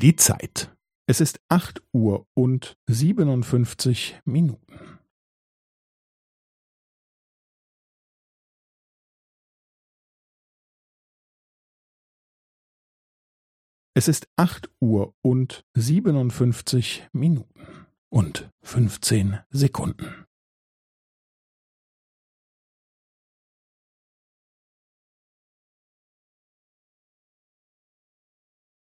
Die Zeit. Es ist acht Uhr und siebenundfünfzig Minuten. Es ist acht Uhr und siebenundfünfzig Minuten und fünfzehn Sekunden.